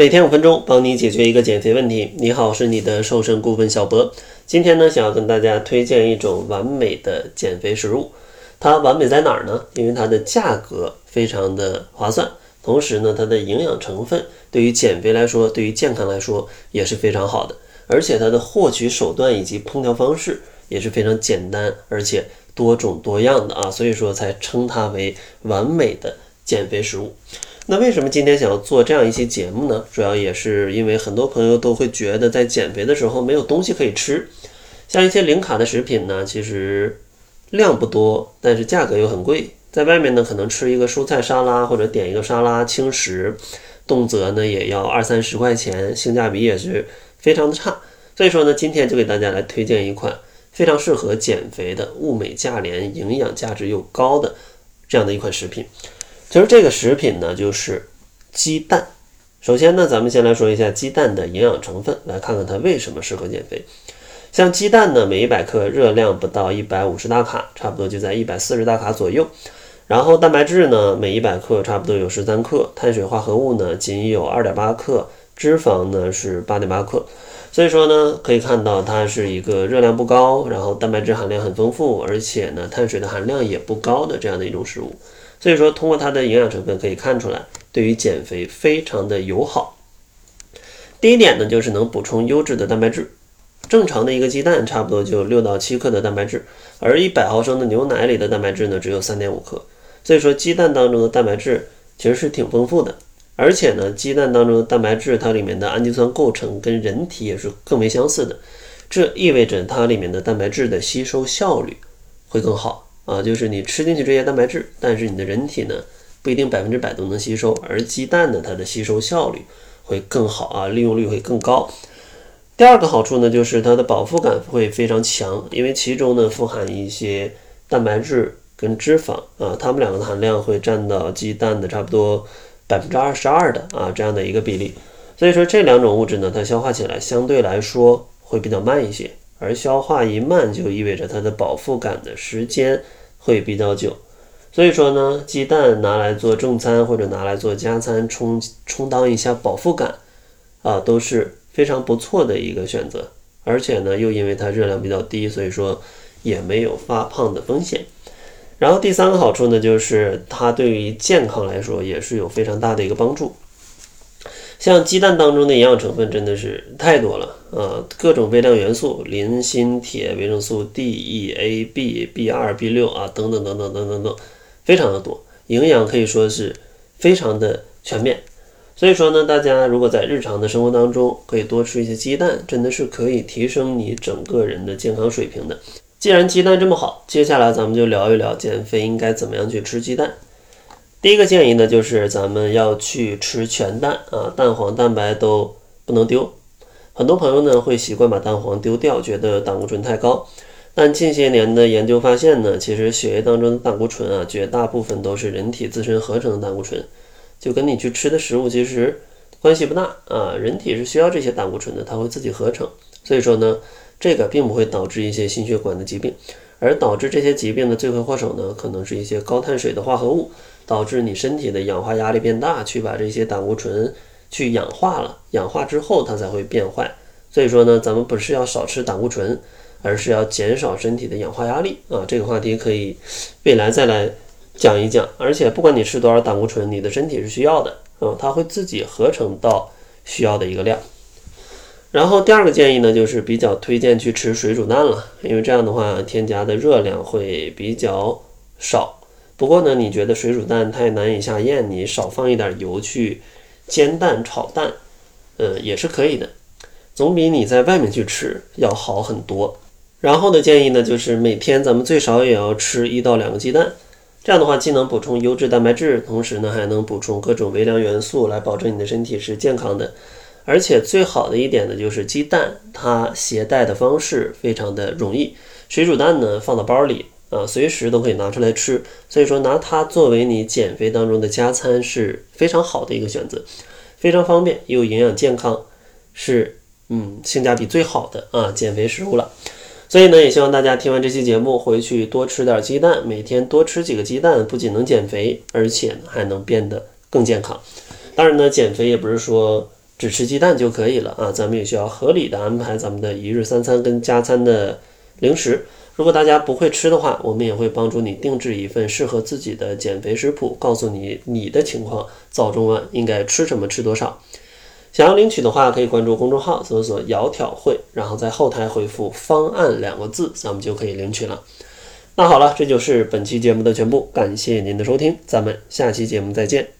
每天五分钟，帮你解决一个减肥问题。你好，我是你的瘦身顾问小博。今天呢，想要跟大家推荐一种完美的减肥食物。它完美在哪儿呢？因为它的价格非常的划算，同时呢，它的营养成分对于减肥来说，对于健康来说也是非常好的。而且它的获取手段以及烹调方式也是非常简单，而且多种多样的啊，所以说才称它为完美的减肥食物。那为什么今天想要做这样一期节目呢？主要也是因为很多朋友都会觉得在减肥的时候没有东西可以吃，像一些零卡的食品呢，其实量不多，但是价格又很贵。在外面呢，可能吃一个蔬菜沙拉或者点一个沙拉轻食，动辄呢也要二三十块钱，性价比也是非常的差。所以说呢，今天就给大家来推荐一款非常适合减肥的物美价廉、营养价值又高的这样的一款食品。其实这个食品呢，就是鸡蛋。首先呢，咱们先来说一下鸡蛋的营养成分，来看看它为什么适合减肥。像鸡蛋呢，每一百克热量不到一百五十大卡，差不多就在一百四十大卡左右。然后蛋白质呢，每一百克差不多有十三克，碳水化合物呢仅有二点八克，脂肪呢是八点八克。所以说呢，可以看到它是一个热量不高，然后蛋白质含量很丰富，而且呢碳水的含量也不高的这样的一种食物。所以说，通过它的营养成分可以看出来，对于减肥非常的友好。第一点呢，就是能补充优质的蛋白质。正常的一个鸡蛋差不多就六到七克的蛋白质，而一百毫升的牛奶里的蛋白质呢，只有三点五克。所以说，鸡蛋当中的蛋白质其实是挺丰富的。而且呢，鸡蛋当中的蛋白质它里面的氨基酸构成跟人体也是更为相似的，这意味着它里面的蛋白质的吸收效率会更好。啊，就是你吃进去这些蛋白质，但是你的人体呢不一定百分之百都能吸收，而鸡蛋呢它的吸收效率会更好啊，利用率会更高。第二个好处呢，就是它的饱腹感会非常强，因为其中呢富含一些蛋白质跟脂肪啊，它们两个的含量会占到鸡蛋的差不多百分之二十二的啊这样的一个比例，所以说这两种物质呢，它消化起来相对来说会比较慢一些，而消化一慢就意味着它的饱腹感的时间。会比较久，所以说呢，鸡蛋拿来做正餐或者拿来做加餐，充充当一下饱腹感啊，都是非常不错的一个选择。而且呢，又因为它热量比较低，所以说也没有发胖的风险。然后第三个好处呢，就是它对于健康来说也是有非常大的一个帮助。像鸡蛋当中的营养成分真的是太多了啊，各种微量元素，磷、锌、铁、维生素 D、E、A、B、B 二、B 六啊，等等等等等等等，非常的多，营养可以说是非常的全面。所以说呢，大家如果在日常的生活当中可以多吃一些鸡蛋，真的是可以提升你整个人的健康水平的。既然鸡蛋这么好，接下来咱们就聊一聊减肥应该怎么样去吃鸡蛋。第一个建议呢，就是咱们要去吃全蛋啊，蛋黄、蛋白都不能丢。很多朋友呢会习惯把蛋黄丢掉，觉得胆固醇太高。但近些年的研究发现呢，其实血液当中的胆固醇啊，绝大部分都是人体自身合成的胆固醇，就跟你去吃的食物其实关系不大啊。人体是需要这些胆固醇的，它会自己合成。所以说呢，这个并不会导致一些心血管的疾病，而导致这些疾病的罪魁祸首呢，可能是一些高碳水的化合物。导致你身体的氧化压力变大，去把这些胆固醇去氧化了，氧化之后它才会变坏。所以说呢，咱们不是要少吃胆固醇，而是要减少身体的氧化压力啊。这个话题可以未来再来讲一讲。而且不管你吃多少胆固醇，你的身体是需要的啊，它会自己合成到需要的一个量。然后第二个建议呢，就是比较推荐去吃水煮蛋了，因为这样的话添加的热量会比较少。不过呢，你觉得水煮蛋太难以下咽，你少放一点油去煎蛋、炒蛋，呃，也是可以的，总比你在外面去吃要好很多。然后的建议呢，就是每天咱们最少也要吃一到两个鸡蛋，这样的话既能补充优质蛋白质，同时呢还能补充各种微量元素，来保证你的身体是健康的。而且最好的一点呢，就是鸡蛋它携带的方式非常的容易，水煮蛋呢放到包里。啊，随时都可以拿出来吃，所以说拿它作为你减肥当中的加餐是非常好的一个选择，非常方便又营养健康，是嗯性价比最好的啊减肥食物了。所以呢，也希望大家听完这期节目回去多吃点鸡蛋，每天多吃几个鸡蛋，不仅能减肥，而且还能变得更健康。当然呢，减肥也不是说只吃鸡蛋就可以了啊，咱们也需要合理的安排咱们的一日三餐跟加餐的零食。如果大家不会吃的话，我们也会帮助你定制一份适合自己的减肥食谱，告诉你你的情况早中晚应该吃什么，吃多少。想要领取的话，可以关注公众号，搜索“窈窕会”，然后在后台回复“方案”两个字，咱们就可以领取了。那好了，这就是本期节目的全部，感谢您的收听，咱们下期节目再见。